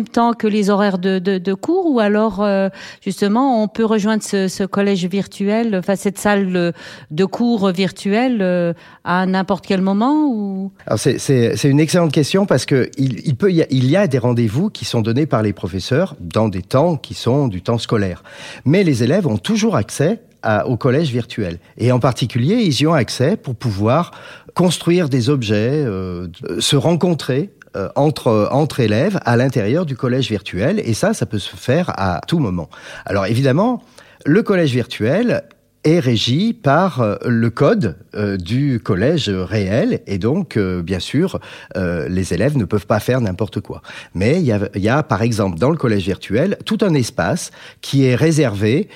temps que les horaires de, cours ou alors euh, justement on peut rejoindre ce, collège virtuel, enfin cette salle de cours virtuelle euh, à n'importe quel moment c'est une excellente question parce que il y a des rendez-vous qui sont donnés par les professeurs dans des temps qui sont du temps scolaire, mais les élèves ont toujours accès au collège virtuel. Et en particulier, ils y ont accès pour pouvoir construire des objets, euh, se rencontrer euh, entre, entre élèves à l'intérieur du collège virtuel. Et ça, ça peut se faire à tout moment. Alors évidemment, le collège virtuel est régi par euh, le code du collège réel et donc bien sûr les élèves ne peuvent pas faire n'importe quoi. Mais il y a, y a, par exemple dans le collège virtuel tout un espace qui est réservé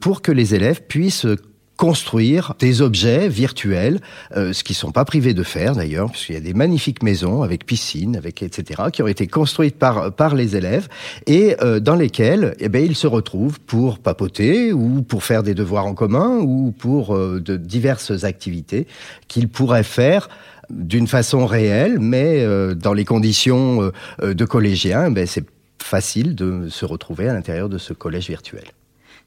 pour que les élèves puissent construire des objets virtuels, euh, ce qui sont pas privés de faire d'ailleurs, puisqu'il y a des magnifiques maisons avec piscine, avec etc., qui ont été construites par par les élèves et euh, dans lesquelles eh ben ils se retrouvent pour papoter ou pour faire des devoirs en commun ou pour euh, de diverses activités qu'ils pourraient faire d'une façon réelle, mais euh, dans les conditions de collégiens, ben c'est facile de se retrouver à l'intérieur de ce collège virtuel.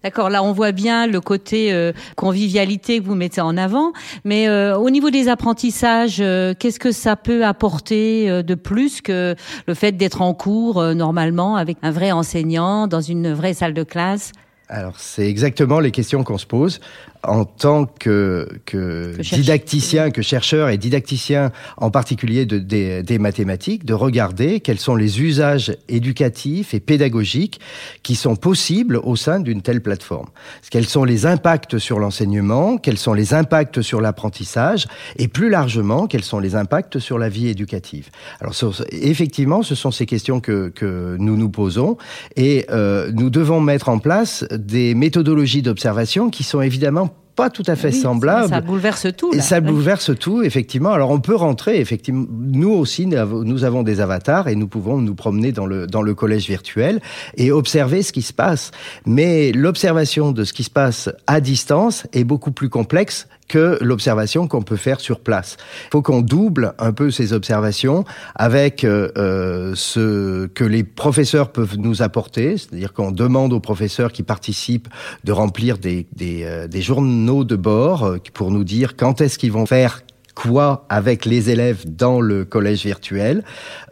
D'accord, là on voit bien le côté euh, convivialité que vous mettez en avant, mais euh, au niveau des apprentissages, euh, qu'est-ce que ça peut apporter de plus que le fait d'être en cours normalement avec un vrai enseignant dans une vraie salle de classe? Alors, c'est exactement les questions qu'on se pose en tant que, que, didacticien, que chercheur et didacticien, en particulier de, des, mathématiques, de regarder quels sont les usages éducatifs et pédagogiques qui sont possibles au sein d'une telle plateforme. Quels sont les impacts sur l'enseignement, quels sont les impacts sur l'apprentissage, et plus largement, quels sont les impacts sur la vie éducative. Alors, effectivement, ce sont ces questions que, que nous nous posons, et euh, nous devons mettre en place des méthodologies d'observation qui sont évidemment pas tout à fait semblable. Ça bouleverse tout. Là. Ça bouleverse tout, effectivement. Alors on peut rentrer, effectivement. Nous aussi, nous avons des avatars et nous pouvons nous promener dans le, dans le collège virtuel et observer ce qui se passe. Mais l'observation de ce qui se passe à distance est beaucoup plus complexe que l'observation qu'on peut faire sur place. Il faut qu'on double un peu ces observations avec euh, euh, ce que les professeurs peuvent nous apporter, c'est-à-dire qu'on demande aux professeurs qui participent de remplir des, des, euh, des journaux de bord pour nous dire quand est-ce qu'ils vont faire quoi avec les élèves dans le collège virtuel,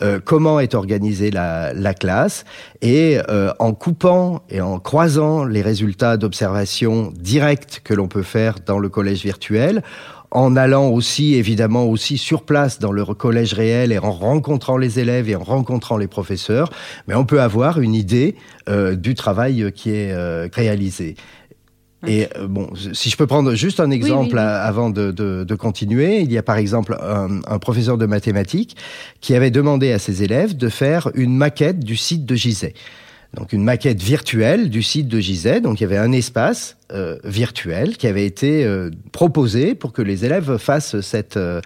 euh, comment est organisée la, la classe, et euh, en coupant et en croisant les résultats d'observation directe que l'on peut faire dans le collège virtuel, en allant aussi évidemment aussi sur place dans le collège réel et en rencontrant les élèves et en rencontrant les professeurs, mais on peut avoir une idée euh, du travail qui est réalisé. Et euh, bon, si je peux prendre juste un exemple avant de, de, de, continuer, il y a par exemple un, un, professeur de mathématiques qui avait demandé à ses élèves de faire une maquette du site de Gizeh. Donc une maquette virtuelle du site de Gizeh. Donc il y avait un espace euh, virtuel qui avait été euh, proposé pour que les élèves fassent cette euh,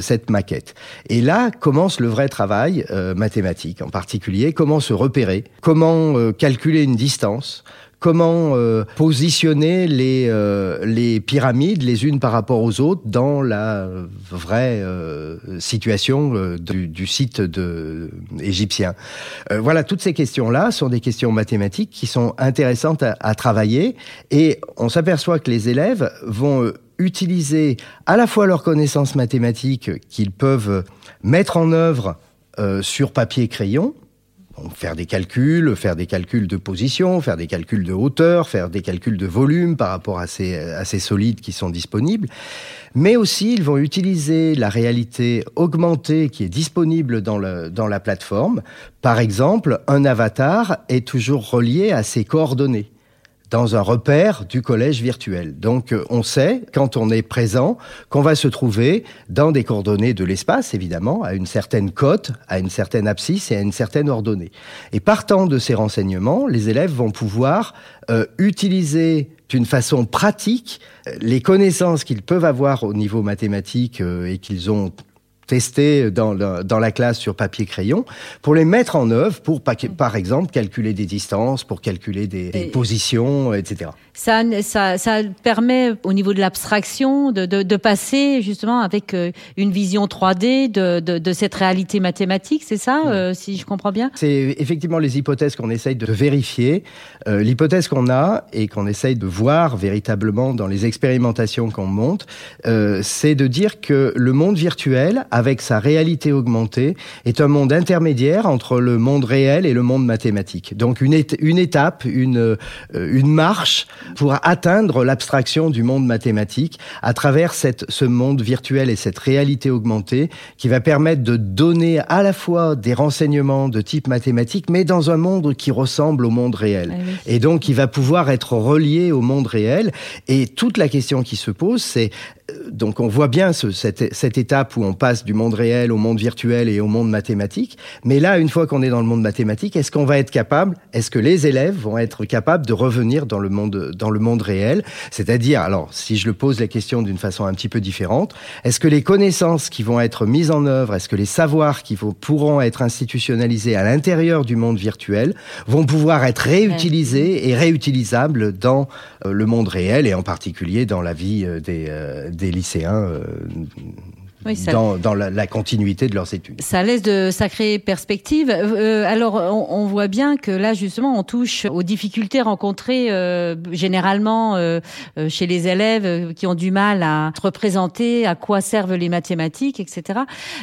cette maquette. Et là commence le vrai travail mathématique, en particulier comment se repérer, comment calculer une distance, comment euh, positionner les, euh, les pyramides les unes par rapport aux autres dans la vraie euh, situation du, du, site de, égyptien. voilà, toutes ces questions-là sont des questions mathématiques qui sont intéressantes à, à travailler et on s'aperçoit que les élèves vont utiliser à la fois leurs connaissances mathématiques qu'ils peuvent mettre en œuvre sur papier crayon, faire des calculs, faire des calculs de position, faire des calculs de hauteur, faire des calculs de volume par rapport à ces, solides qui sont disponibles. Mais aussi, ils vont utiliser la réalité augmentée qui est disponible dans, le, dans la plateforme. Par exemple, un avatar est toujours relié à ses coordonnées dans un repère du collège virtuel. Donc euh, on sait, quand on est présent, qu'on va se trouver dans des coordonnées de l'espace, évidemment, à une certaine cote, à une certaine abscisse et à une certaine ordonnée. Et partant de ces renseignements, les élèves vont pouvoir euh, utiliser d'une façon pratique euh, les connaissances qu'ils peuvent avoir au niveau mathématique et qu'ils ont tester dans, dans la classe sur papier crayon pour les mettre en œuvre pour par exemple calculer des distances pour calculer des, des positions etc ça, ça, ça permet au niveau de l'abstraction de, de, de, passer justement avec euh, une vision 3D de, de, cette réalité mathématique, c'est ça, euh, si je comprends bien? C'est effectivement les hypothèses qu'on essaye de vérifier. Euh, L'hypothèse qu'on a et qu'on essaye de voir véritablement dans les expérimentations qu'on monte, euh, c'est de dire que le monde virtuel, avec sa réalité augmentée, est un monde intermédiaire entre le monde réel et le monde mathématique. Donc une, une étape, une, euh, une marche pour atteindre l'abstraction du monde mathématique à travers cette, ce monde virtuel et cette réalité augmentée qui va permettre de donner à la fois des renseignements de type mathématique, mais dans un monde qui ressemble au monde réel. Ah oui. Et donc, il va pouvoir être relié au monde réel. Et toute la question qui se pose, c'est donc on voit bien ce, cette, cette, étape où on passe du monde réel au monde virtuel et au monde mathématique. Mais là, une fois qu'on est dans le monde mathématique, est-ce qu'on va être capable, est-ce que les élèves vont être capables de revenir dans le monde, dans le monde réel? C'est-à-dire, alors si je le pose la question d'une façon un petit peu différente, est-ce que les connaissances qui vont être mises en œuvre, est-ce que les savoirs qui vont, pourront être institutionnalisés à l'intérieur du monde virtuel vont pouvoir être réutilisés et réutilisables dans euh, le monde réel et en particulier dans la vie euh, des, euh, des lycéens oui, ça, dans, dans la, la, continuité de leurs études. Ça laisse de sacrées perspectives. Euh, alors, on, on, voit bien que là, justement, on touche aux difficultés rencontrées euh, généralement euh, euh chez les élèves qui ont du mal à se représenter à quoi servent les mathématiques, etc.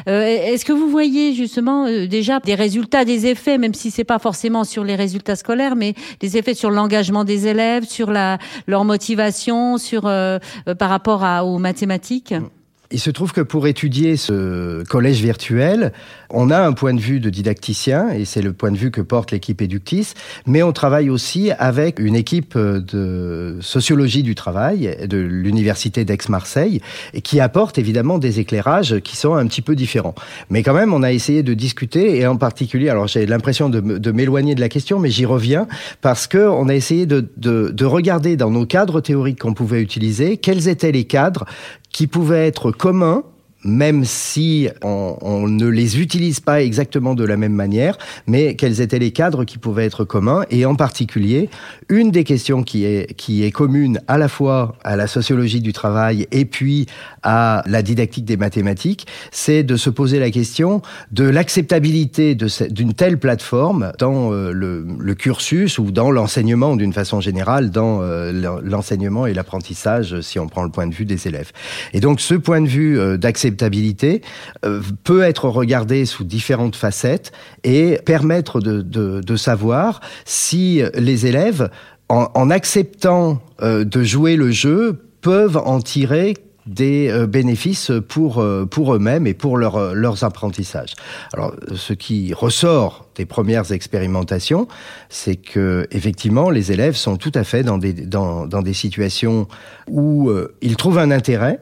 Euh, Est-ce que vous voyez justement euh, déjà des résultats, des effets, même si c'est pas forcément sur les résultats scolaires, mais des effets sur l'engagement des élèves, sur la, leur motivation, sur par rapport à, aux mathématiques? Mmh. Il se trouve que pour étudier ce collège virtuel, on a un point de vue de didacticien, et c'est le point de vue que porte l'équipe Eductis, mais on travaille aussi avec une équipe de sociologie du travail de l'Université d'Aix-Marseille, qui apporte évidemment des éclairages qui sont un petit peu différents. Mais quand même, on a essayé de discuter, et en particulier, alors j'ai l'impression de, m'éloigner de la question, mais j'y reviens, parce que on a essayé de, de, de regarder dans nos cadres théoriques qu'on pouvait utiliser, quels étaient les cadres qui pouvaient être communs même si on, ne les utilise pas exactement de la même manière, mais quels étaient les cadres qui pouvaient être communs, et en particulier, une des questions qui est, qui est commune à la fois à la sociologie du travail et puis à la didactique des mathématiques, c'est de se poser la question de l'acceptabilité d'une telle plateforme dans euh, le, le, cursus ou dans l'enseignement d'une façon générale, dans euh, l'enseignement et l'apprentissage, si on prend le point de vue des élèves. Et donc ce point de vue euh, d'acceptabilité euh, peut être regardée sous différentes facettes et permettre de, de, savoir si les élèves, en, acceptant euh, de jouer le jeu, peuvent en tirer des euh, bénéfices pour, pour eux-mêmes et pour leur, leurs apprentissages. Alors, ce qui ressort des premières expérimentations, c'est que effectivement, les élèves sont tout à fait dans des, dans, dans des situations où ils trouvent un intérêt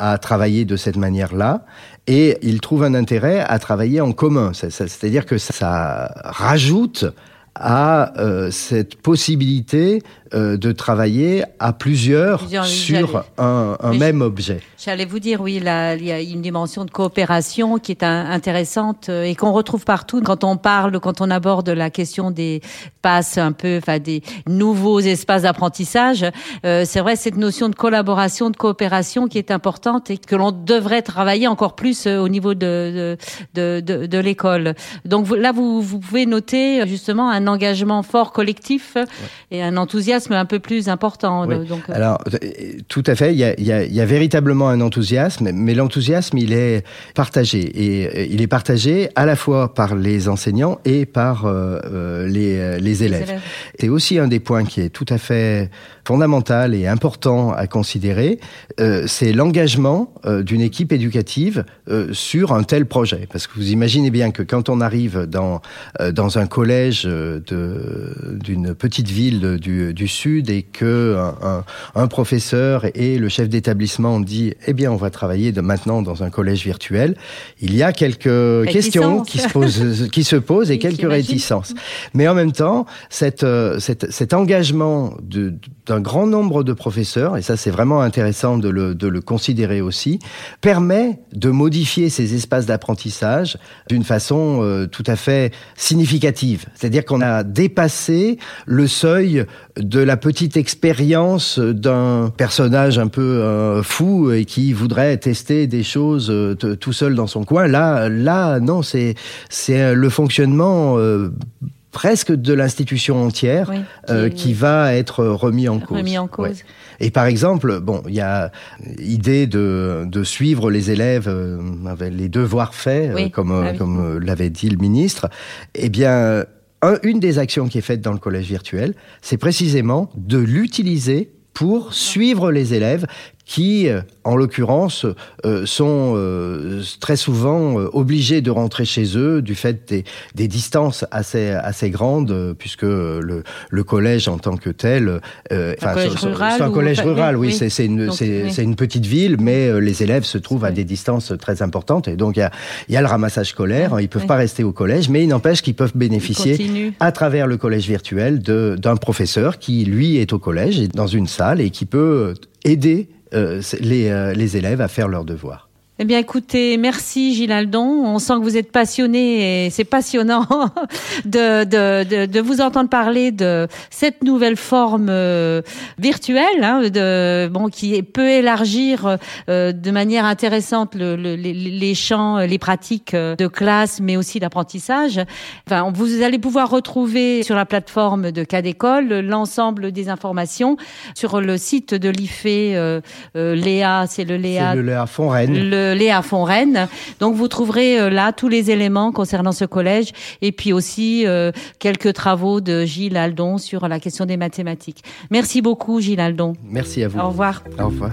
à travailler de cette manière-là et ils trouvent un intérêt à travailler en commun. C'est-à-dire que ça rajoute à euh, cette possibilité euh, de travailler à plusieurs, sur un, un même objet. J'allais vous dire, oui, là, il y a une dimension de coopération qui est intéressante euh, et qu'on retrouve partout quand on parle, quand on aborde la question des passes un peu, enfin des nouveaux espaces d'apprentissage. Euh, c'est vrai cette notion de collaboration, de coopération qui est importante et que l'on devrait travailler encore plus au niveau de de, de, de, l'école. Donc là, vous, vous pouvez noter justement un engagement fort collectif et un enthousiasme un peu plus important. Donc, euh. Alors, tout à fait, il y, a, il, y a, il y a, véritablement un enthousiasme, mais l'enthousiasme, il est partagé. Et euh, il est partagé à la fois par les enseignants et par euh, les, les, élèves. élèves. C'est aussi un des points qui est tout à fait fondamental et important à considérer, euh, c'est l'engagement euh, d'une équipe éducative euh, sur un tel projet. Parce que vous imaginez bien que quand on arrive dans, dans un collège d'une petite ville du, du, Sud et que un, un, professeur et le chef d'établissement dit « Eh bien, on va travailler de maintenant dans un collège virtuel », il y a quelques questions qui se, posent, qui se posent et quelques réticences. Mais en même temps, cette, cette, cet engagement d'un grand nombre de professeurs, et ça c'est vraiment intéressant de le, de le considérer aussi, permet de modifier ces espaces d'apprentissage d'une façon euh, tout à fait significative. C'est-à-dire qu'on a dépassé le seuil de la petite expérience d'un personnage un peu euh, fou et qui voudrait tester des choses euh, tout seul dans son coin. Là, là, non, c'est c'est le fonctionnement presque de l'institution entière euh, qui va être remis en cause. Remis en cause. Et par exemple, bon, il y a idée de, de suivre les élèves euh, avec les devoirs faits, euh, comme, ah comme l'avait dit le ministre. Eh bien, une des actions qui est faite dans le collège virtuel, c'est précisément de l'utiliser pour suivre les élèves qui, euh, en l'occurrence, euh, sont euh, très souvent obligés de rentrer chez eux du fait des, des distances assez, assez grandes, puisque le, le, collège en tant que tel, c'est un collège rural, oui, oui. c'est une, une, petite ville, mais les élèves se trouvent à des distances très importantes, et donc il y a, y a, le ramassage scolaire, ils peuvent pas rester au collège, mais il n'empêche qu'ils peuvent bénéficier à travers le collège virtuel d'un professeur qui, lui, est au collège, dans une salle, et qui peut aider euh, les, euh, les élèves à faire leurs devoirs. Eh bien, écoutez, merci Gilles Aldon. On sent que vous êtes passionné et c'est passionnant de, de, de, de, vous entendre parler de cette nouvelle forme euh, virtuelle, hein, de, bon, qui peut élargir euh, de manière intéressante le, le, les, les, champs, les pratiques de classe, mais aussi d'apprentissage. Enfin, vous allez pouvoir retrouver sur la plateforme de Cas d'école l'ensemble des informations sur le site de l'IFE euh, Léa, c'est le Léa. C'est le Léa Fontaine. Léa Fontaine. Donc vous trouverez euh, là tous les éléments concernant ce collège et puis aussi euh, quelques travaux de Gilles Aldon sur la question des mathématiques. Merci beaucoup Gilles Aldon. Merci à vous. Au revoir. Au revoir.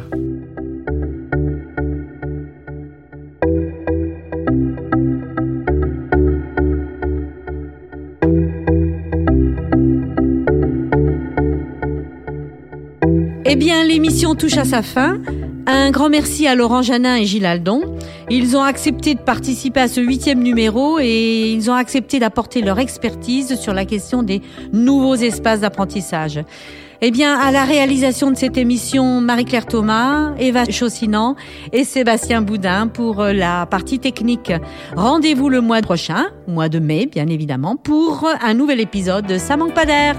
Eh bien, l'émission touche à sa fin. Un grand merci à Laurent Janin et Gilles Aldon. Ils ont accepté de participer à ce huitième numéro et ils ont accepté d'apporter leur expertise sur la question des nouveaux espaces d'apprentissage. Eh bien, à la réalisation de cette émission, Marie-Claire Thomas, Eva Chaussinan et Sébastien Boudin pour la partie technique. Rendez-vous le mois prochain, mois de mai, bien évidemment, pour un nouvel épisode de Ça manque pas d'air.